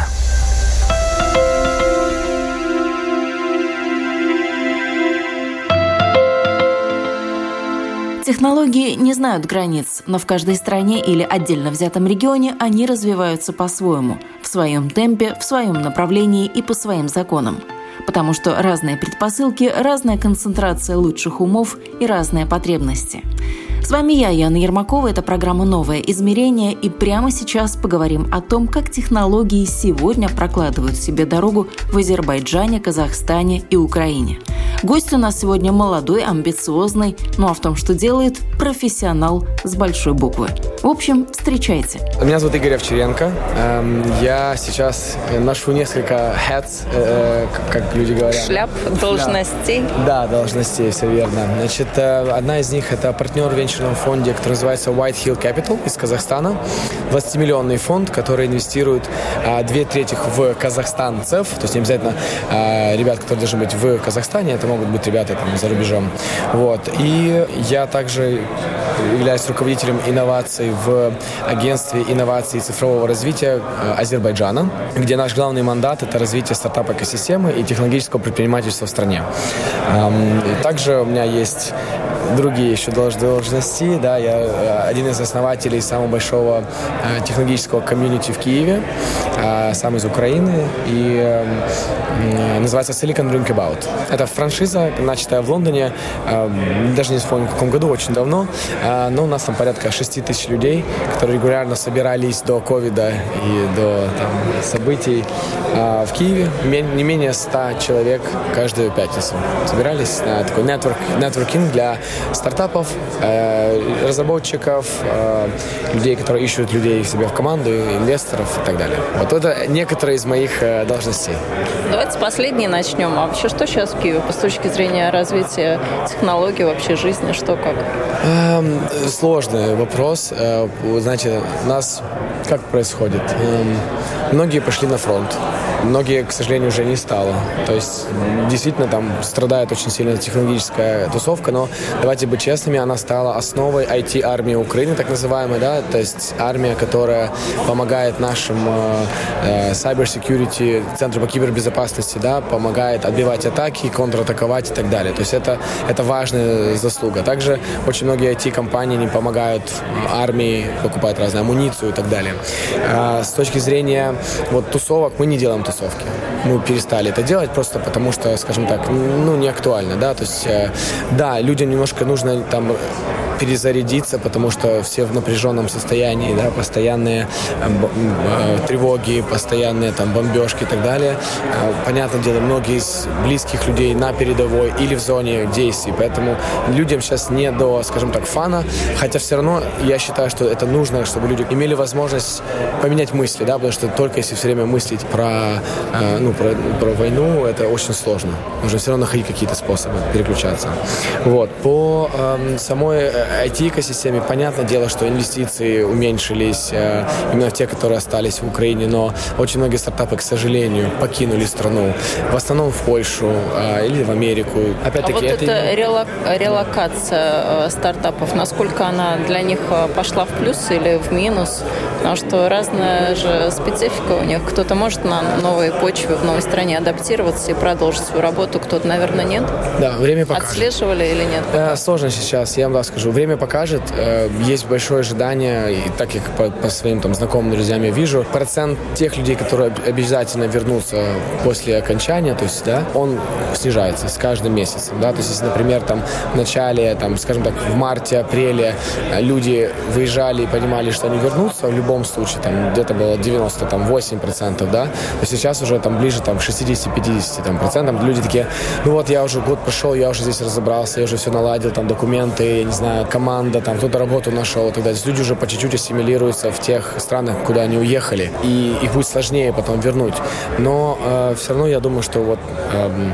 – Технологии не знают границ, но в каждой стране или отдельно взятом регионе они развиваются по-своему, в своем темпе, в своем направлении и по своим законам. Потому что разные предпосылки, разная концентрация лучших умов и разные потребности – с вами я, Яна Ермакова. Это программа «Новое измерение». И прямо сейчас поговорим о том, как технологии сегодня прокладывают себе дорогу в Азербайджане, Казахстане и Украине. Гость у нас сегодня молодой, амбициозный, ну а в том, что делает, профессионал с большой буквы. В общем, встречайте. Меня зовут Игорь Овчаренко. Эм, я сейчас ношу несколько hats, э, как люди говорят. Шляп, должностей. Да, должностей, все верно. Значит, э, одна из них – это партнер венчурном фонде, который называется White Hill Capital из Казахстана. 20-миллионный фонд, который инвестирует а, две трети в Казахстан ЦЕФ, то есть не обязательно а, ребят, которые должны быть в Казахстане, это могут быть ребята там, за рубежом. Вот. И я также являюсь руководителем инноваций в агентстве инноваций и цифрового развития а, Азербайджана, где наш главный мандат – это развитие стартап-экосистемы и технологического предпринимательства в стране. Также у меня есть другие еще должности. Да, я э, один из основателей самого большого э, технологического комьюнити в Киеве, э, сам из Украины, и называется Silicon Drinkabout. Это франшиза, начатая в Лондоне, даже не вспомню, в каком году, очень давно, но у нас там порядка 6 тысяч людей, которые регулярно собирались до ковида и до там, событий в Киеве. Не менее 100 человек каждую пятницу собирались на такой network, networking для стартапов, разработчиков, людей, которые ищут людей себе в команду, инвесторов и так далее. Вот это некоторые из моих э, должностей. Давайте с последней начнем. А вообще что сейчас в Киеве с точки зрения развития технологий, вообще жизни, что как? Эм, сложный вопрос. Э, у нас как происходит? Эм, многие пошли на фронт многие, к сожалению, уже не стало. То есть действительно там страдает очень сильно технологическая тусовка, но давайте быть честными, она стала основой IT-армии Украины, так называемой, да, то есть армия, которая помогает нашим э, э cyber security, центру по кибербезопасности, да, помогает отбивать атаки, контратаковать и так далее. То есть это, это важная заслуга. Также очень многие IT-компании не помогают армии, покупают разную амуницию и так далее. А с точки зрения вот тусовок мы не делаем тусовки. Мы перестали это делать просто потому, что, скажем так, ну, не актуально, да, то есть, э, да, людям немножко нужно там перезарядиться, потому что все в напряженном состоянии, да, постоянные э, э, тревоги, постоянные там бомбежки и так далее. Э, понятное дело, многие из близких людей на передовой или в зоне действий, поэтому людям сейчас не до, скажем так, фана, хотя все равно я считаю, что это нужно, чтобы люди имели возможность поменять мысли, да, потому что только если все время мыслить про, ну, про, про войну, это очень сложно. Нужно все равно находить какие-то способы переключаться. Вот. По э, самой IT-экосистеме. Понятное дело, что инвестиции уменьшились э, именно в те, которые остались в Украине, но очень многие стартапы, к сожалению, покинули страну. В основном в Польшу э, или в Америку. Опять-таки, а вот это, это релок... релокация э, стартапов, насколько она для них пошла в плюс или в минус? Потому что разная же специфика у них. Кто-то может на новой почве в новой стране адаптироваться и продолжить свою работу, кто-то, наверное, нет. Да, время покажет. Отслеживали или нет? Пока? Сложно сейчас, я вам скажу. Время покажет. Э, есть большое ожидание, и так как по, по своим там знакомым друзьям я вижу, процент тех людей, которые обязательно вернутся после окончания, то есть, да, он снижается с каждым месяцем, да, то есть, если, например, там в начале, там, скажем так, в марте, апреле э, люди выезжали и понимали, что они вернутся, в любом случае, там, где-то было 98%, да, то сейчас уже там ближе там, к 60-50 там, процентам люди такие, ну вот я уже год прошел, я уже здесь разобрался, я уже все наладил, там, документы, я не знаю, команда, там кто-то работу нашел и так далее. Люди уже по чуть-чуть ассимилируются в тех странах, куда они уехали, и их будет сложнее потом вернуть. Но э, все равно я думаю, что вот э,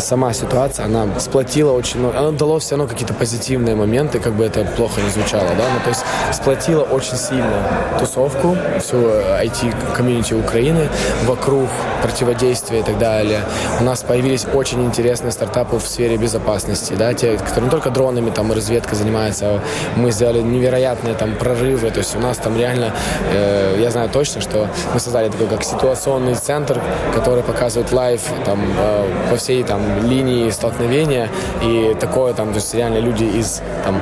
сама ситуация, она сплотила очень, ну, она дало все равно какие-то позитивные моменты, как бы это плохо не звучало, да, ну, то есть сплотила очень сильно тусовку, всю IT-community Украины вокруг противодействия и так далее. У нас появились очень интересные стартапы в сфере безопасности, да, те, которые не только дронами там и разведкой занимаются, мы сделали невероятные там прорывы, то есть у нас там реально, э, я знаю точно, что мы создали такой как ситуационный центр, который показывает live там э, по всей там линии столкновения и такое там, то есть реально люди из там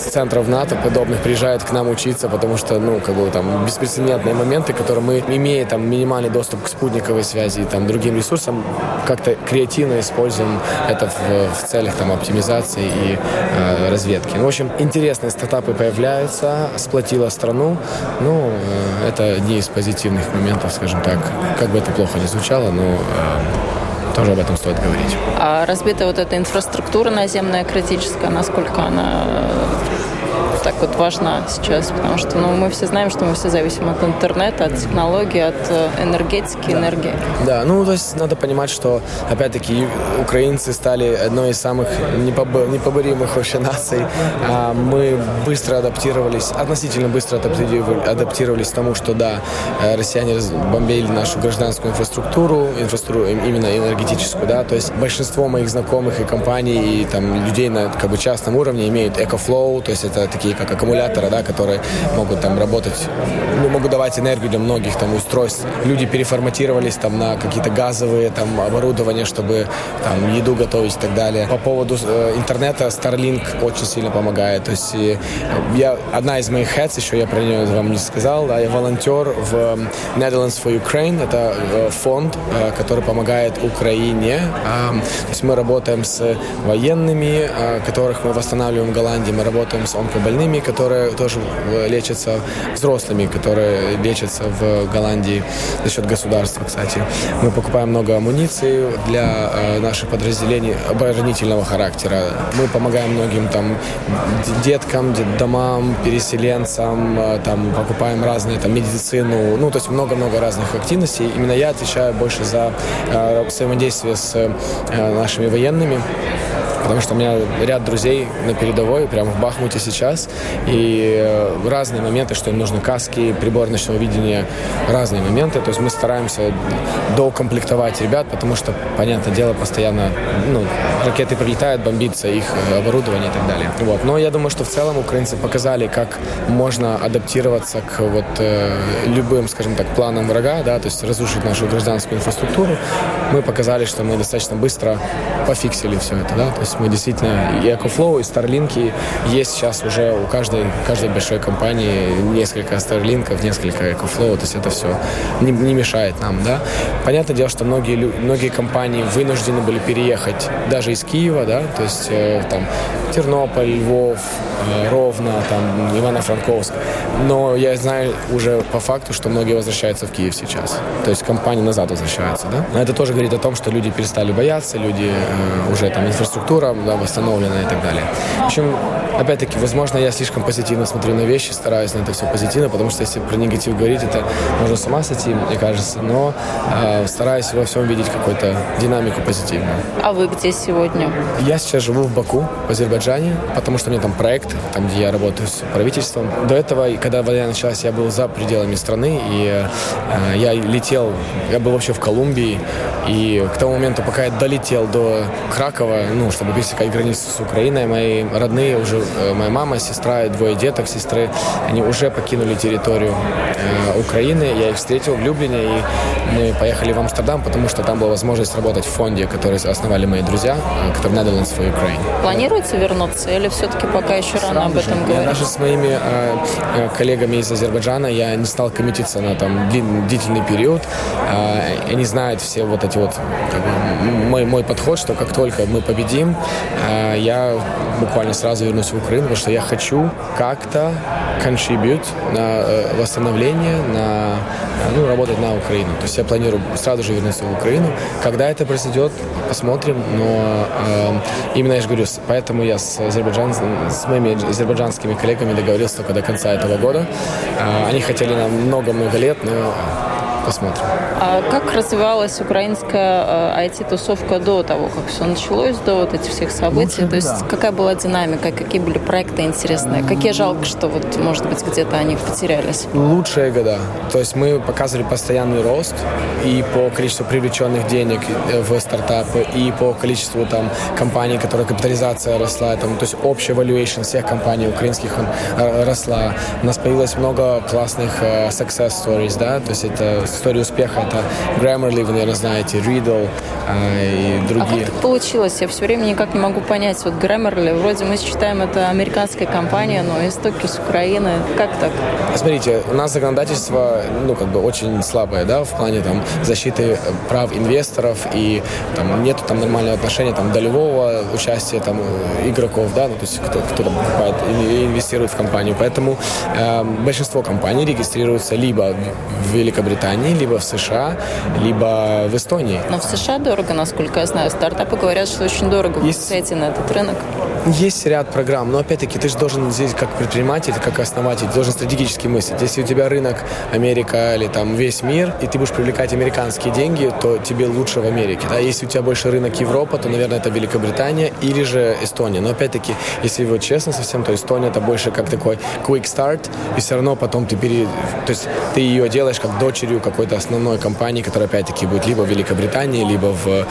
центров НАТО подобных приезжают к нам учиться, потому что, ну, как бы там беспрецедентные моменты, которые мы, имея там минимальный доступ к спутниковой связи и там другим ресурсам, как-то креативно используем это в, в целях там оптимизации и э, разведки. Ну, в общем, интересные стартапы появляются, сплотила страну. Ну, э, это одни из позитивных моментов, скажем так. Как бы это плохо не звучало, но э, тоже об этом стоит говорить. А разбитая вот эта инфраструктура наземная критическая, насколько она так вот важна сейчас, потому что ну, мы все знаем, что мы все зависим от интернета, от технологий, от э, энергетики, энергии. Да, ну то есть надо понимать, что опять-таки украинцы стали одной из самых непоборимых вообще наций. А мы быстро адаптировались, относительно быстро адаптировались к тому, что да, э, россияне бомбили нашу гражданскую инфраструктуру, инфраструктуру именно энергетическую, да, то есть большинство моих знакомых и компаний, и там людей на как бы частном уровне имеют EcoFlow, то есть это такие такие как аккумуляторы, да, которые могут там работать, ну, могут давать энергию для многих там устройств. Люди переформатировались там на какие-то газовые там оборудования, чтобы там еду готовить и так далее. По поводу э, интернета Starlink очень сильно помогает. То есть э, я одна из моих heads, еще я про нее вам не сказал, да, я волонтер в Netherlands for Ukraine. Это э, фонд, э, который помогает Украине. Э, то есть мы работаем с военными, э, которых мы восстанавливаем в Голландии. Мы работаем с онкобольными больными, которые тоже э, лечатся, взрослыми, которые лечатся в Голландии за счет государства, кстати. Мы покупаем много амуниции для э, наших подразделений оборонительного характера. Мы помогаем многим там деткам, детдомам, переселенцам, э, там покупаем разные там медицину, ну то есть много-много разных активностей. Именно я отвечаю больше за взаимодействие с нашими военными потому что у меня ряд друзей на передовой, прямо в Бахмуте сейчас, и э, разные моменты, что им нужны каски, прибор ночного видения, разные моменты, то есть мы стараемся доукомплектовать ребят, потому что, понятное дело, постоянно ну, ракеты прилетают, бомбится их э, оборудование и так далее. Вот. Но я думаю, что в целом украинцы показали, как можно адаптироваться к вот э, любым, скажем так, планам врага, да, то есть разрушить нашу гражданскую инфраструктуру. Мы показали, что мы достаточно быстро пофиксили все это, да, то есть мы действительно и EcoFlow, и Starlink есть сейчас уже у каждой, каждой большой компании несколько Starlink, несколько EcoFlow, то есть это все не, не мешает нам, да. Понятное дело, что многие, многие компании вынуждены были переехать даже из Киева, да, то есть э, там Тернополь, Львов, э, Ровно, там Ивано-Франковск. Но я знаю уже по факту, что многие возвращаются в Киев сейчас. То есть компании назад возвращаются, да. Это тоже говорит о том, что люди перестали бояться, люди э, уже там инфраструктура да, восстановлена и так далее. В общем, опять-таки, возможно, я слишком позитивно смотрю на вещи, стараюсь на это все позитивно, потому что если про негатив говорить, это можно с ума сойти, мне кажется. Но э, стараюсь во всем видеть какую-то динамику позитивную. А вы где сегодня? Я сейчас живу в Баку, в Азербайджане, потому что у меня там проект, там, где я работаю с правительством. До этого, когда война началась, я был за пределами страны, и э, я летел, я был вообще в Колумбии, и к тому моменту, пока я долетел до Кракова, ну, чтобы пересекать границу с Украиной, мои родные уже, э, моя мама, сестра и двое деток сестры, они уже покинули территорию э, Украины. Я их встретил в Люблине, и мы поехали в Амстердам, потому что там была возможность работать в фонде, который основали мои друзья, э, который Netherlands for Ukraine. Планируется вернуться или все-таки пока еще рано об этом говорить? Даже с моими э, э, коллегами из Азербайджана я не стал коммититься на там длительный период. Э, они знают все вот эти вот как бы, мой, мой подход, что как только мы победим, э, я буквально сразу вернусь в Украину, потому что я хочу как-то contribute на э, восстановление, на ну, работать на Украину. То есть я планирую сразу же вернуться в Украину. Когда это произойдет, посмотрим. Но э, именно я же говорю, поэтому я с, азербайджан, с моими азербайджанскими коллегами договорился только до конца этого года. Э, они хотели на много-много лет, но посмотрим. А как развивалась украинская IT-тусовка до того, как все началось, до вот этих всех событий? Лучше, То есть да. какая была динамика, какие были проекты интересные? Какие жалко, что вот, может быть, где-то они потерялись? Лучшие года. То есть мы показывали постоянный рост и по количеству привлеченных денег в стартапы, и по количеству там компаний, которые капитализация росла, там, то есть общий valuation всех компаний украинских он э, росла. У нас появилось много классных э, success stories, да, то есть это история успеха, это Grammarly, вы, наверное, знаете, Riddle э, и другие. А как получилось? Я все время никак не могу понять. Вот Grammarly, вроде мы считаем, это американская компания, но истоки с Украины. Как так? Смотрите, у нас законодательство, ну, как бы очень слабое, да, в плане там защиты прав инвесторов и там нету там нормального отношения там долевого участия там игроков, да, ну, то есть кто, кто там покупает и инвестирует в компанию. Поэтому э, большинство компаний регистрируются либо в Великобритании, либо в США, либо в Эстонии. Но в США дорого, насколько я знаю. Стартапы говорят, что очень дорого Есть... зайти на этот рынок. Есть ряд программ, но опять-таки ты же должен здесь как предприниматель, как основатель, должен стратегически мыслить. Если у тебя рынок Америка или там весь мир, и ты будешь привлекать американские деньги, то тебе лучше в Америке. Да? Если у тебя больше рынок Европа, то, наверное, это Великобритания или же Эстония. Но опять-таки, если вот честно совсем, то Эстония это больше как такой quick start, и все равно потом ты пере... То есть ты ее делаешь как дочерью какой-то основной компании, которая опять-таки будет либо в Великобритании, либо в,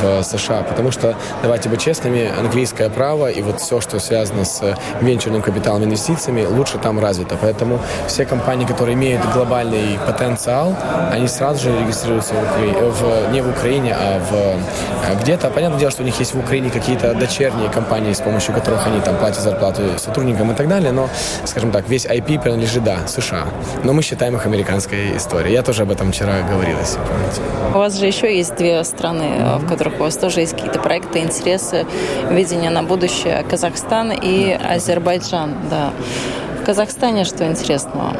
в США. Потому что, давайте быть честными, английское право и вот все, что связано с венчурным капиталом, инвестициями, лучше там развито. Поэтому все компании, которые имеют глобальный потенциал, они сразу же регистрируются в, Укра... в... не в Украине, а в э, где-то. Понятное дело, что у них есть в Украине какие-то дочерние компании, с помощью которых они там платят зарплату сотрудникам и так далее, но, скажем так, весь IP принадлежит, да, США. Но мы считаем их американской историей. Я тоже об этом вчера говорил, если помните. У вас же еще есть две страны, mm-hmm. в которых у вас тоже есть какие-то проекты, интересы, видение на будущее. Казахстан и Азербайджан, да. В Казахстане что интересного?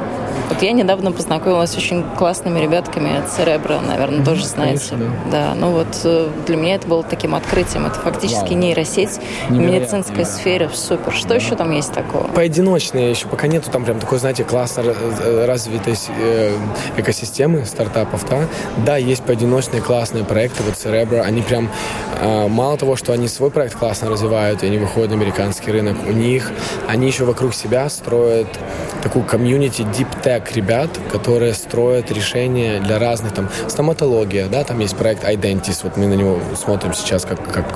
Вот я недавно познакомилась с очень классными ребятками от Церебра, наверное, mm-hmm, тоже знаете. Конечно, да. да. Ну вот э, для меня это было таким открытием. Это фактически Вау. нейросеть в медицинской да. сфере. Супер. Что да. еще там есть такого? Поодиночные еще пока нету там прям такой, знаете, классно э, развитой э, экосистемы стартапов, да. Да, есть поодиночные классные проекты, вот Cerebro, они прям мало того, что они свой проект классно развивают, и они выходят на американский рынок, у них они еще вокруг себя строят такую комьюнити deep tech ребят, которые строят решения для разных, там, стоматология, да, там есть проект Identis, вот мы на него смотрим сейчас как, как,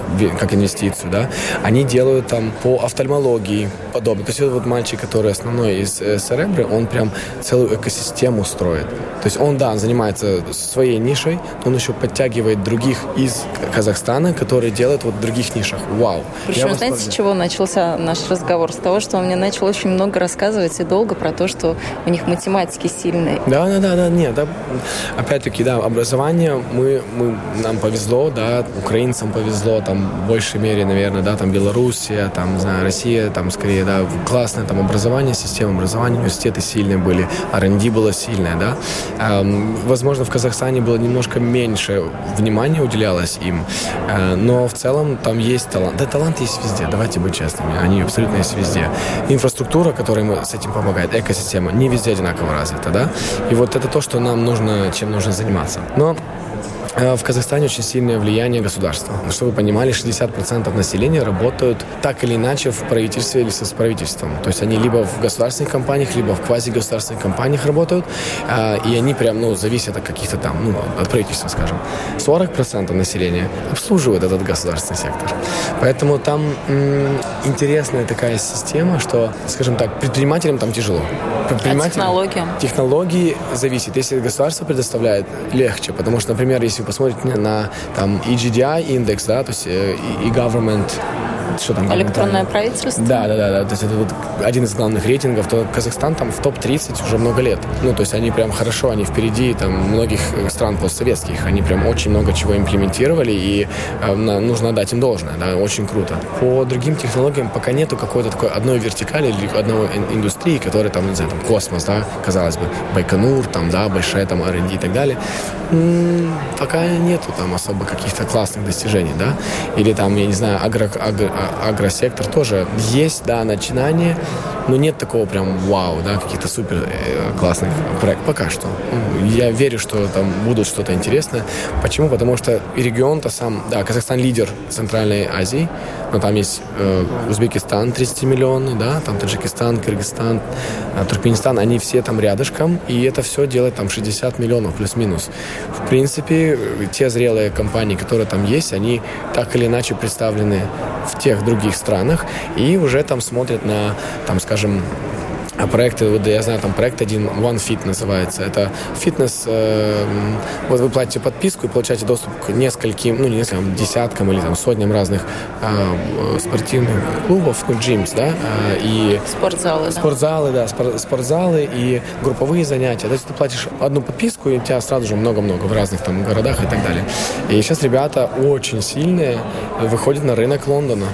как инвестицию, да, они делают там по офтальмологии подобное. То есть вот мальчик, который основной из э, Серебры, он прям целую экосистему строит. То есть он, да, он занимается своей нишей, но он еще подтягивает других из Казахстана, которые делают вот в других нишах. Вау. Причем, знаете, с чего начался наш разговор? С того, что он мне начал очень много рассказывать и долго про то, что у них математики сильные. Да, да, да, да, нет, да, опять-таки, да, образование, мы, мы, нам повезло, да, украинцам повезло, там, в большей мере, наверное, да, там, Белоруссия, там, не знаю, Россия, там, скорее, да, классное там образование, система образования, университеты сильные были, R&D было сильное, да. Эм, возможно, в Казахстане было немножко меньше внимания уделялось им, э, но в целом там есть талант. Да, талант есть везде, давайте быть честными, они абсолютно есть везде. Инфраструктура, которая с этим помогает, экосистема не везде одинаково развита, да, и вот это то, что нам нужно, чем нужно заниматься. Но в Казахстане очень сильное влияние государства. Чтобы вы понимали, 60% населения работают так или иначе в правительстве или с правительством. То есть они либо в государственных компаниях, либо в квазигосударственных компаниях работают, э, и они прям, ну, зависят от каких-то там, ну, от правительства, скажем. 40% населения обслуживает этот государственный сектор. Поэтому там м- интересная такая система, что, скажем так, предпринимателям там тяжело. Предпринимателям, а технологиям? Технологии зависит. Если государство предоставляет, легче. Потому что, например, если посмотрите на там EGDI индекс, да, то есть э, и government что там? Электронное правительство? Да, да, да, да. То есть это вот один из главных рейтингов. То Казахстан там в топ-30 уже много лет. Ну, то есть они прям хорошо, они впереди там многих э, стран постсоветских. Они прям очень много чего имплементировали, и э, нужно дать им должное, да, очень круто. По другим технологиям пока нету какой-то такой одной вертикали или одной индустрии, которая там, не знаю, там космос, да, казалось бы, Байконур, там, да, большая там R&D и так далее. М-м, пока нету там особо каких-то классных достижений, да, или там, я не знаю, агро, агро, агросектор тоже есть, да, начинание, но нет такого прям вау, да, каких-то супер э, классных проектов пока что. Я верю, что там будут что-то интересное. Почему? Потому что регион-то сам, да, Казахстан лидер Центральной Азии, но там есть э, Узбекистан 30 миллионный, да, там Таджикистан, Кыргызстан, э, Туркменистан, они все там рядышком, и это все делает там 60 миллионов плюс-минус. В принципе, те зрелые компании, которые там есть, они так или иначе представлены в тех других странах и уже там смотрят на, там, скажем, а проекты, вот я знаю, там проект один One Fit называется. Это фитнес, э, вот вы платите подписку и получаете доступ к нескольким, ну не нескольким, десяткам или там сотням разных э, спортивных клубов, ну джимс, да, э, и спортзалы, спортзалы, да, да спортзалы и групповые занятия. То есть ты платишь одну подписку и у тебя сразу же много-много в разных там городах и так далее. И сейчас ребята очень сильные выходят на рынок Лондона.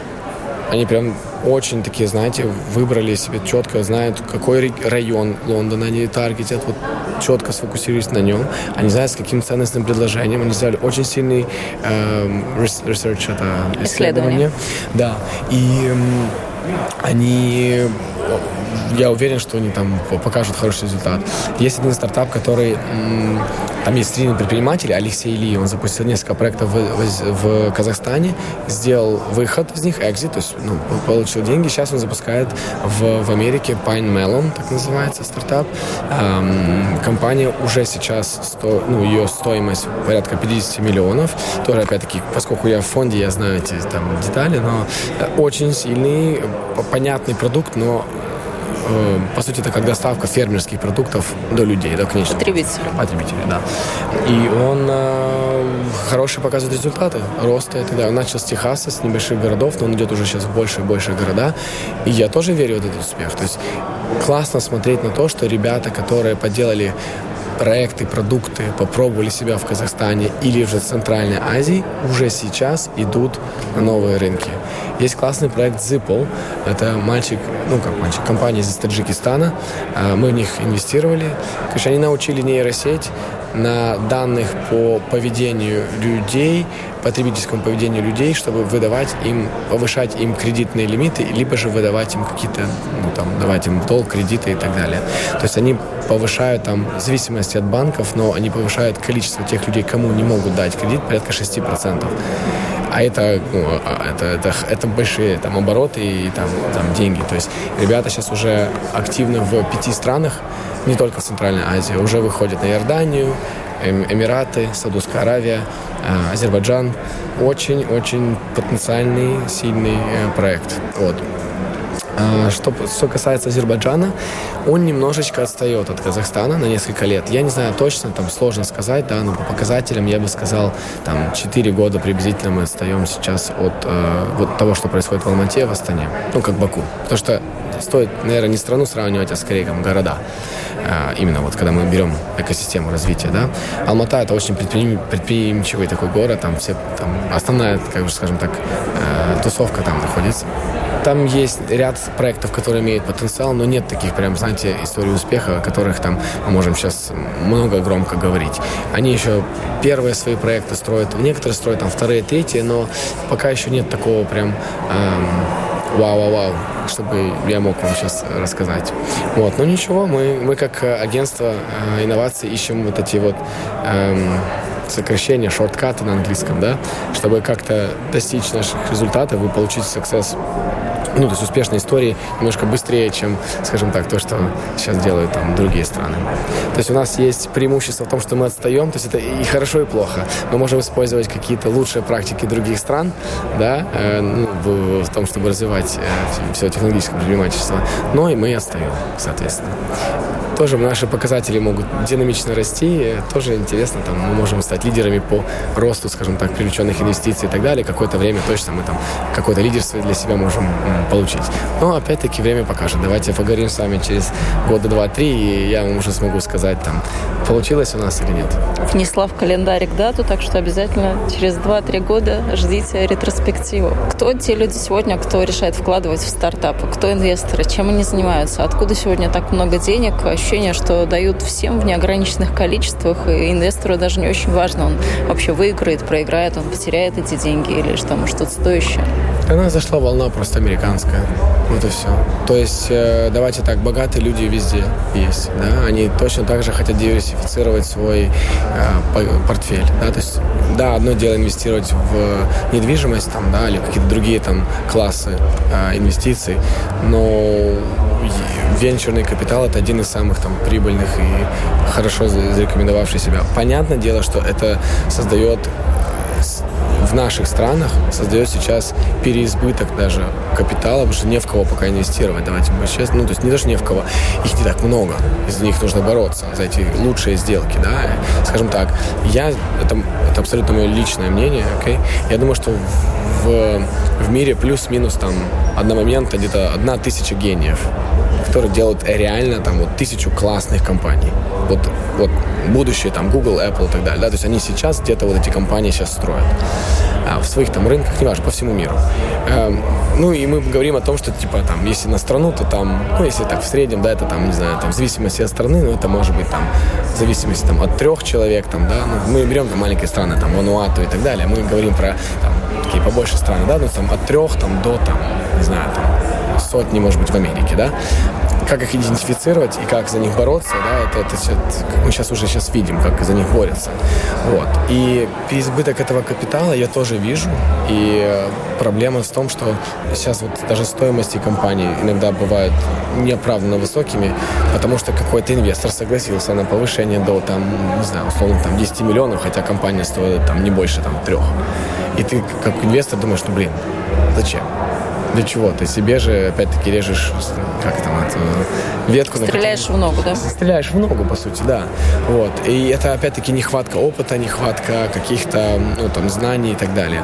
Они прям очень такие, знаете, выбрали себе четко, знают, какой район Лондона они таргетят, вот четко сфокусируясь на нем. Они знают, с каким ценностным предложением. Они сделали очень сильный э, research, это исследование. исследование. Да. И э, они я уверен, что они там покажут хороший результат. Есть один стартап, который там есть три предпринимателя, Алексей Ли, он запустил несколько проектов в, в, в Казахстане, сделал выход из них, экзит, то есть ну, получил деньги. Сейчас он запускает в, в Америке Pine Melon, так называется стартап. Эм, компания уже сейчас, сто, ну, ее стоимость порядка 50 миллионов. Тоже, опять-таки, поскольку я в фонде, я знаю эти там детали, но очень сильный, понятный продукт, но Э, по сути, это как доставка фермерских продуктов до людей, до конечных потребителей. Потребителей, да. И он э, хорошие показывает результаты роста и так далее. Он начал с Техаса, с небольших городов, но он идет уже сейчас в больше и больше города. И я тоже верю в этот успех. То есть классно смотреть на то, что ребята, которые поделали проекты, продукты попробовали себя в Казахстане или же в Центральной Азии, уже сейчас идут на новые рынки. Есть классный проект Zipple. Это мальчик, ну как мальчик, компания из Таджикистана. А, мы в них инвестировали. Конечно, они научили нейросеть на данных по поведению людей, потребительскому поведению людей, чтобы выдавать им, повышать им кредитные лимиты, либо же выдавать им какие-то, ну там, давать им долг, кредиты и так далее. То есть они повышают там, в зависимости от банков, но они повышают количество тех людей, кому не могут дать кредит, порядка 6%. А это, ну, а, это, это, это большие там, обороты и там, там деньги. То есть ребята сейчас уже активны в пяти странах, не только в Центральной Азии, уже выходят на Иорданию, эм, Эмираты, Саудовская Аравия, э, Азербайджан. Очень-очень потенциальный, сильный э, проект. Вот. А, что, что касается Азербайджана, он немножечко отстает от Казахстана на несколько лет. Я не знаю точно, там сложно сказать, да, но по показателям я бы сказал, там 4 года приблизительно мы отстаем сейчас от э, вот того, что происходит в Алмате, в Астане, ну, как Баку. Потому что стоит, наверное, не страну сравнивать, а скорее там города. Э, именно вот когда мы берем экосистему развития, да. Алмата это очень предприим, предприимчивый такой город, там все, там основная, как бы скажем так, э, тусовка там находится. Там есть ряд проектов, которые имеют потенциал, но нет таких прям, знаете, историй успеха, о которых там мы можем сейчас много громко говорить. Они еще первые свои проекты строят, некоторые строят там вторые, третьи, но пока еще нет такого прям эм, вау-вау-вау, чтобы я мог вам сейчас рассказать. Вот, но ничего, мы, мы как агентство э, инноваций ищем вот эти вот эм, сокращения, шорткаты на английском, да, чтобы как-то достичь наших результатов и получить success ну, то есть успешной истории немножко быстрее, чем, скажем так, то, что сейчас делают там другие страны. То есть у нас есть преимущество в том, что мы отстаем, то есть это и хорошо, и плохо. Мы можем использовать какие-то лучшие практики других стран, да, э, ну, в, в том, чтобы развивать э, все технологическое предпринимательство, но и мы отстаем, соответственно тоже наши показатели могут динамично расти. Тоже интересно, там мы можем стать лидерами по росту, скажем так, привлеченных инвестиций и так далее. Какое-то время точно мы там какое-то лидерство для себя можем получить. Но опять-таки время покажет. Давайте поговорим с вами через года два-три, и я вам уже смогу сказать, там, получилось у нас или нет. Внесла в календарик дату, так что обязательно через два-три года ждите ретроспективу. Кто те люди сегодня, кто решает вкладывать в стартапы? Кто инвесторы? Чем они занимаются? Откуда сегодня так много денег? Ощущение, что дают всем в неограниченных количествах, и инвестору даже не очень важно, он вообще выиграет, проиграет, он потеряет эти деньги или что-то стоящее. До нас зашла волна просто американская. Вот и все. То есть, э, давайте так, богатые люди везде есть. Да? Они точно так же хотят диверсифицировать свой э, портфель. Да? То есть, да, одно дело инвестировать в недвижимость там, да, или какие-то другие там классы э, инвестиций, но венчурный капитал это один из самых там прибыльных и хорошо зарекомендовавший себя. Понятное дело, что это создает в наших странах создает сейчас переизбыток даже капитала, потому что не в кого пока инвестировать, давайте будем честны. Ну, то есть не даже не в кого, их не так много, из-за них нужно бороться, за эти лучшие сделки, да. Скажем так, я, это, это абсолютно мое личное мнение, окей, okay? я думаю, что в, мире плюс-минус там одномоментно где-то одна тысяча гениев, которые делают реально там вот тысячу классных компаний. Вот, вот будущее там Google, Apple и так далее. Да? То есть они сейчас где-то вот эти компании сейчас строят а, в своих там рынках, неважно, по всему миру. Эм, ну и мы говорим о том, что типа там, если на страну, то там, ну если так в среднем, да, это там, не знаю, там в зависимости от страны, ну это может быть там в зависимости там от трех человек, там, да, ну, мы берем там маленькие страны, там Вануату и так далее, мы говорим про там такие побольше страны, да, ну там от трех там до там, не знаю, там сотни, может быть, в Америке, да как их идентифицировать и как за них бороться, да, это, это, это мы сейчас уже сейчас видим, как за них борются. Вот. И переизбыток этого капитала я тоже вижу. И проблема в том, что сейчас вот даже стоимости компаний иногда бывают неоправданно высокими, потому что какой-то инвестор согласился на повышение до, там, не знаю, условно, там 10 миллионов, хотя компания стоит там не больше там трех. И ты как инвестор думаешь, ну блин, зачем? Для чего? Ты себе же, опять-таки, режешь, как там, это, ветку. Стреляешь в ногу, да? Стреляешь в ногу, по сути, да. Вот. И это, опять-таки, нехватка опыта, нехватка каких-то, ну, там, знаний и так далее.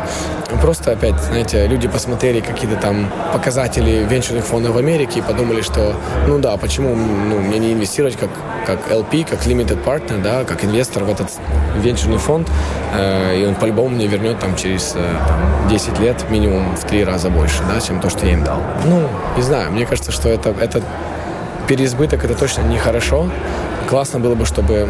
Просто, опять, знаете, люди посмотрели какие-то там показатели венчурных фондов в Америке и подумали, что, ну да, почему ну, мне не инвестировать как, как LP, как limited partner, да, как инвестор в этот венчурный фонд, э, и он по-любому мне вернет там через э, там, 10 лет минимум в три раза больше, да, чем то, что я им дал. Ну, не знаю, мне кажется, что это, это переизбыток, это точно нехорошо. Классно было бы, чтобы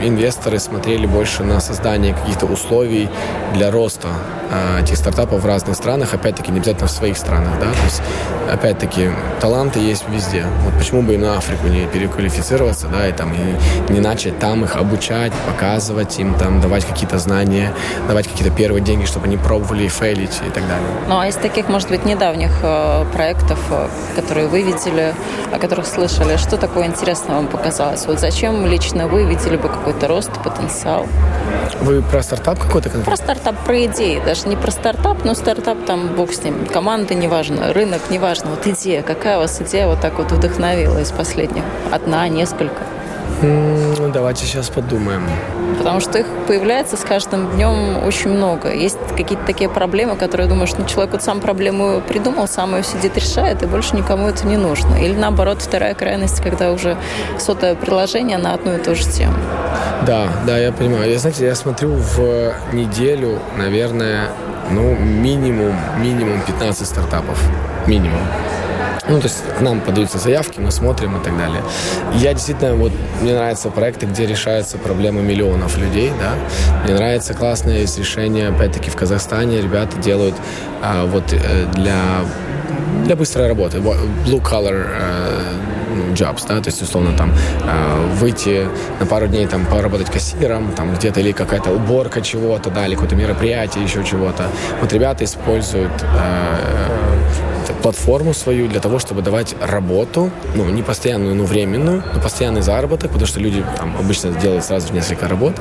инвесторы смотрели больше на создание каких-то условий для роста э, этих стартапов в разных странах, опять-таки не обязательно в своих странах, да, то есть, опять-таки, таланты есть везде. Вот почему бы и на Африку не переквалифицироваться, да, и там и не начать там их обучать, показывать им, там, давать какие-то знания, давать какие-то первые деньги, чтобы они пробовали и фейлить и так далее. Ну, а из таких, может быть, недавних э, проектов, э, которые вы видели, о которых слышали, что такое интересное вам показалось? Вот зачем лично вы видели бы какой-то рост, потенциал? Вы про стартап какой-то конкретно? Про стартап, про идеи. Даже не про стартап, но стартап там, бог с ним. Команда неважно, рынок неважно. Вот идея. Какая у вас идея вот так вот вдохновила из последних? Одна, несколько? Ну, давайте сейчас подумаем. Потому что их появляется с каждым днем очень много. Есть какие-то такие проблемы, которые думаешь, ну, человек вот сам проблему придумал, сам ее сидит, решает, и больше никому это не нужно. Или наоборот, вторая крайность, когда уже сотое приложение на одну и ту же тему. Да, да, я понимаю. Я, знаете, я смотрю в неделю, наверное, ну, минимум, минимум 15 стартапов. Минимум. Ну, то есть к нам подаются заявки, мы смотрим и так далее. Я действительно, вот, мне нравятся проекты, где решаются проблемы миллионов людей, да. Мне нравится классное есть решение, опять-таки, в Казахстане ребята делают а, вот э, для для быстрой работы. Blue collar э, jobs, да, то есть, условно, там, э, выйти на пару дней, там, поработать кассиром, там, где-то или какая-то уборка чего-то, да, или какое-то мероприятие, еще чего-то. Вот ребята используют платформу свою для того, чтобы давать работу, ну, не постоянную, но временную, но постоянный заработок, потому что люди там обычно делают сразу несколько работ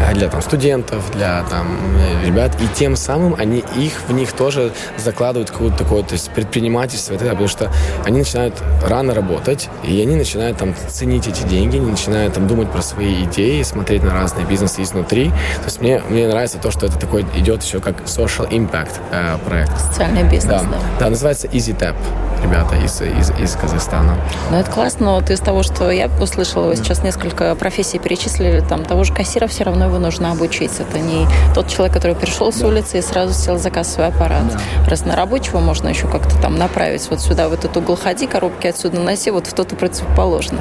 э, для там студентов, для там э, ребят, и тем самым они их, в них тоже закладывают какое-то такое, то есть предпринимательство, и так далее, потому что они начинают рано работать, и они начинают там ценить эти деньги, они начинают там думать про свои идеи, смотреть на разные бизнесы изнутри. То есть мне, мне нравится то, что это такой идет еще как social impact э, проект. Социальный бизнес, да. Да, да называется Easy Tap ребята из, из, из Казахстана. Ну, это классно. Вот из того, что я услышала, вы сейчас несколько профессий перечислили, там, того же кассира все равно его нужно обучить. Это не тот человек, который пришел с да. улицы и сразу сел за кассовый аппарат. Да. Раз на рабочего можно еще как-то там направить. Вот сюда, в этот угол ходи, коробки отсюда носи, вот в тот и противоположный.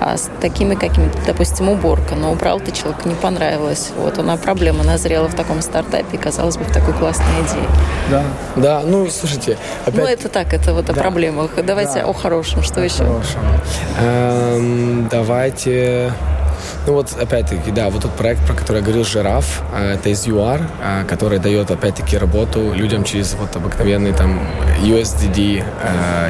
А с такими какими-то, допустим, уборка. Но убрал ты человек, не понравилось. Вот она проблема назрела в таком стартапе, казалось бы, в такой классной идее. Да, да, ну, слушайте, опять... Ну, это так, это вот да. о проблемах. Давайте да. о хорошем, что о еще? Хорошем. Эм, давайте ну вот, опять-таки, да, вот тот проект, про который я говорил, Жираф, а, это из UR, а, который дает, опять-таки, работу людям через вот обыкновенные там USDD,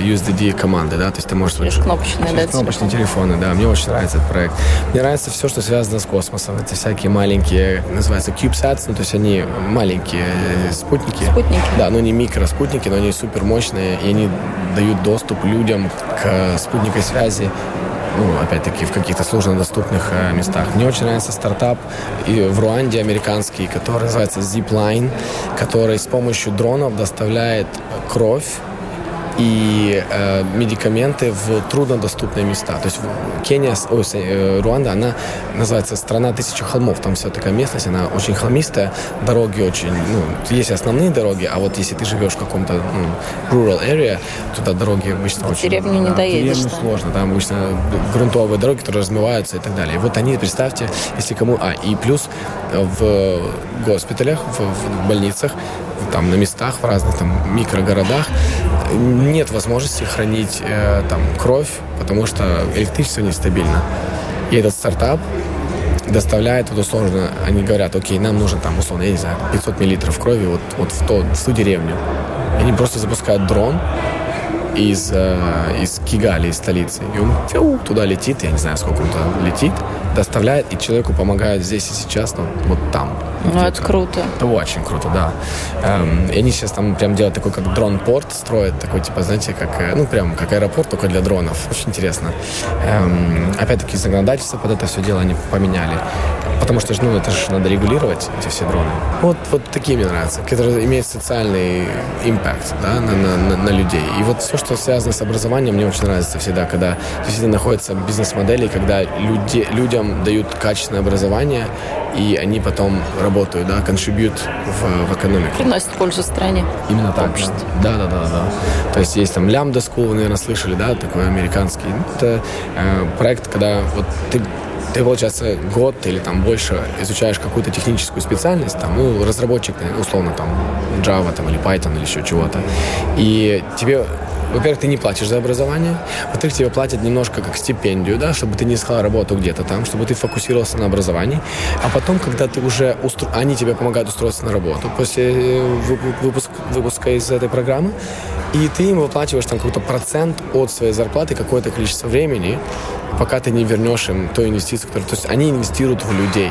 USDD а, команды, да, то есть ты можешь... Через кнопочные, через да, кнопочные телефоны, да, мне очень нравится этот проект. Мне нравится все, что связано с космосом, это всякие маленькие, называется CubeSats, ну, то есть они маленькие э, спутники. Спутники. Да, но не микроспутники, но они супер мощные, и они дают доступ людям к спутниковой связи ну, опять-таки, в каких-то сложно доступных э, местах. Мне очень нравится стартап в Руанде американский, который называется Zipline, который с помощью дронов доставляет кровь и э, медикаменты в труднодоступные места. То есть Кения, ой, э, Руанда, она называется страна тысячи холмов. Там вся такая местность, она очень холмистая, дороги очень, ну, есть основные дороги, а вот если ты живешь в каком-то ну, rural area, туда дороги обычно в очень... деревню не да, доедешь. Деревню сложно, там обычно грунтовые дороги, которые размываются и так далее. И вот они, представьте, если кому... А, и плюс в госпиталях, в, в больницах там на местах, в разных там микрогородах нет возможности хранить э, там кровь, потому что электричество нестабильно. И этот стартап доставляет вот условно, они говорят, окей, нам нужно там условно, я не знаю, 500 миллилитров крови вот, вот в, то, в ту деревню. И они просто запускают дрон из, э, из Кигали, из столицы. И он фью, туда летит, я не знаю, сколько он туда летит, доставляет, и человеку помогает здесь и сейчас, ну, вот там. Ну, это круто. Это очень круто, да. Эм, и они сейчас там прям делают такой, как дрон-порт, строят такой, типа, знаете, как, э, ну, прям как аэропорт, только для дронов. Очень интересно. Эм, опять-таки, законодательство под это все дело они поменяли. Потому что, ну, это же надо регулировать, эти все дроны. Вот, вот такие мне нравятся, которые имеют социальный импакт, да, на, на, на, на людей. И вот все, что связано с образованием, мне очень нравится всегда, когда действительно находятся бизнес-модели, когда люди, людям дают качественное образование, и они потом работают, да, контрибьют в, в экономику. Приносят пользу стране. Именно так, да. да. Да, да, да, То есть есть там Lambda School, вы, наверное, слышали, да, такой американский. Это э, проект, когда вот ты ты, получается, год или там больше изучаешь какую-то техническую специальность, там, ну, разработчик, условно, там, Java там, или Python или еще чего-то, и тебе во-первых, ты не платишь за образование, во-вторых, тебе платят немножко как стипендию, да, чтобы ты не искал работу где-то там, чтобы ты фокусировался на образовании, а потом, когда ты уже устро... они тебе помогают устроиться на работу после э, выпуск... выпуска из этой программы, и ты им выплачиваешь там какой-то процент от своей зарплаты, какое-то количество времени, пока ты не вернешь им ту инвестицию, которую... То есть они инвестируют в людей.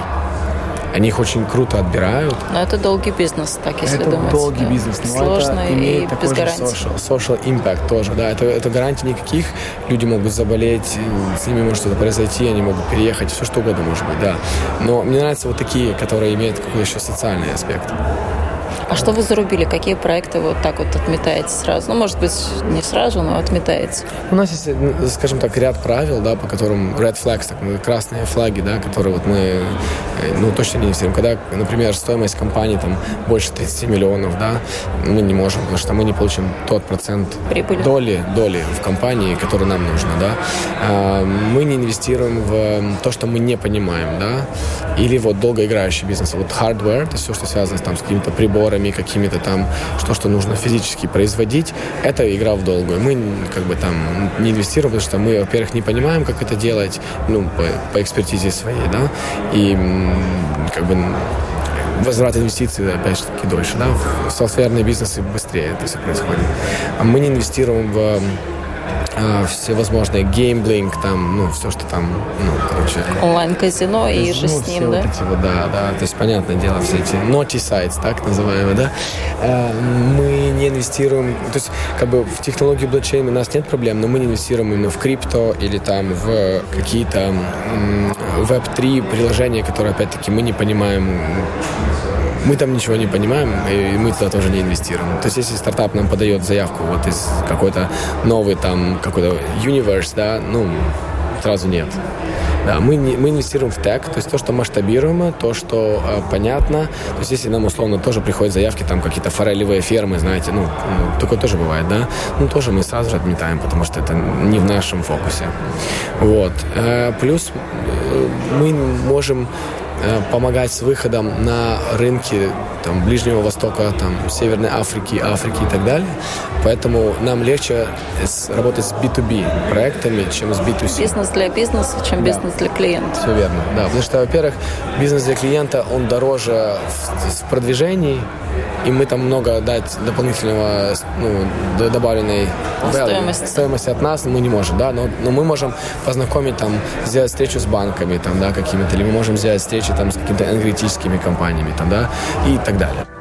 Они их очень круто отбирают. Но это долгий бизнес, так если это думать. Это долгий бизнес. Но Сложно это имеет и без гарантий. Social, social impact тоже, да. Это, это гарантий никаких. Люди могут заболеть, с ними может что-то произойти, они могут переехать, все что угодно может быть, да. Но мне нравятся вот такие, которые имеют какой-то еще социальный аспект. А что вы зарубили? Какие проекты вы вот так вот отметаете сразу? Ну, может быть, не сразу, но отметаете. У нас есть, скажем так, ряд правил, да, по которым red flags, так, красные флаги, да, которые вот мы, э, ну, точно не инвестируем. Когда, например, стоимость компании там больше 30 миллионов, да, мы не можем, потому что мы не получим тот процент Прибыли. доли, доли в компании, который нам нужно, да. А, мы не инвестируем в то, что мы не понимаем, да, или вот долгоиграющий бизнес. Вот hardware, это все, что связано там, с какими-то приборами, товарами какими-то там, что, что нужно физически производить, это игра в долгую. Мы как бы там не инвестируем, потому что мы, во-первых, не понимаем, как это делать, ну, по, по экспертизе своей, да, и как бы возврат инвестиций, опять же таки, дольше, да, в софтверные бизнесы быстрее это все происходит. А мы не инвестируем в а, всевозможные геймблинг, там, ну, все, что там, ну, короче... Онлайн-казино и же с ним, да? Вот эти вот, да, да, то есть, понятное дело, все эти naughty sites, так называемые, да, а, мы не инвестируем, то есть, как бы в технологии блокчейна у нас нет проблем, но мы не инвестируем именно в крипто или там в какие-то веб-3 приложения, которые, опять-таки, мы не понимаем мы там ничего не понимаем, и мы туда тоже не инвестируем. То есть, если стартап нам подает заявку вот из какой-то новый там какой-то universe, да, ну, сразу нет. Да, мы, не, мы инвестируем в тег, то есть то, что масштабируемо, то, что э, понятно. То есть если нам условно тоже приходят заявки, там какие-то форелевые фермы, знаете, ну, ну, такое тоже бывает, да, ну, тоже мы сразу же отметаем, потому что это не в нашем фокусе. Вот. Э, плюс э, мы можем помогать с выходом на рынки там, Ближнего Востока, там, Северной Африки, Африки и так далее. Поэтому нам легче работать с B2B проектами, чем с B2C. Бизнес для бизнеса, чем да. бизнес для клиента. Все верно, да. Потому что, во-первых, бизнес для клиента, он дороже в, в продвижении, и мы там много дать дополнительного, ну, добавленной стоимости. стоимости от нас мы не можем, да, но, но мы можем познакомить там, сделать встречу с банками, там, да, какими-то, или мы можем сделать встречи там с какими-то энергетическими компаниями, там, да, и так далее.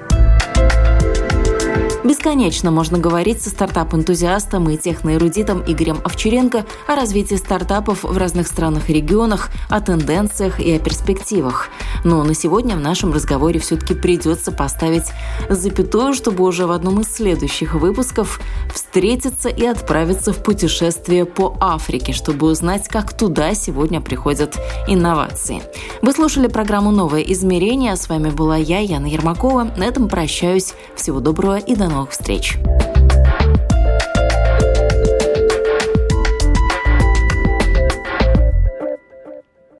Бесконечно можно говорить со стартап-энтузиастом и техноэрудитом Игорем Овчаренко о развитии стартапов в разных странах и регионах, о тенденциях и о перспективах. Но на сегодня в нашем разговоре все-таки придется поставить запятую, чтобы уже в одном из следующих выпусков встретиться и отправиться в путешествие по Африке, чтобы узнать, как туда сегодня приходят инновации. Вы слушали программу «Новое измерение». С вами была я, Яна Ермакова. На этом прощаюсь. Всего доброго и до новых встреч!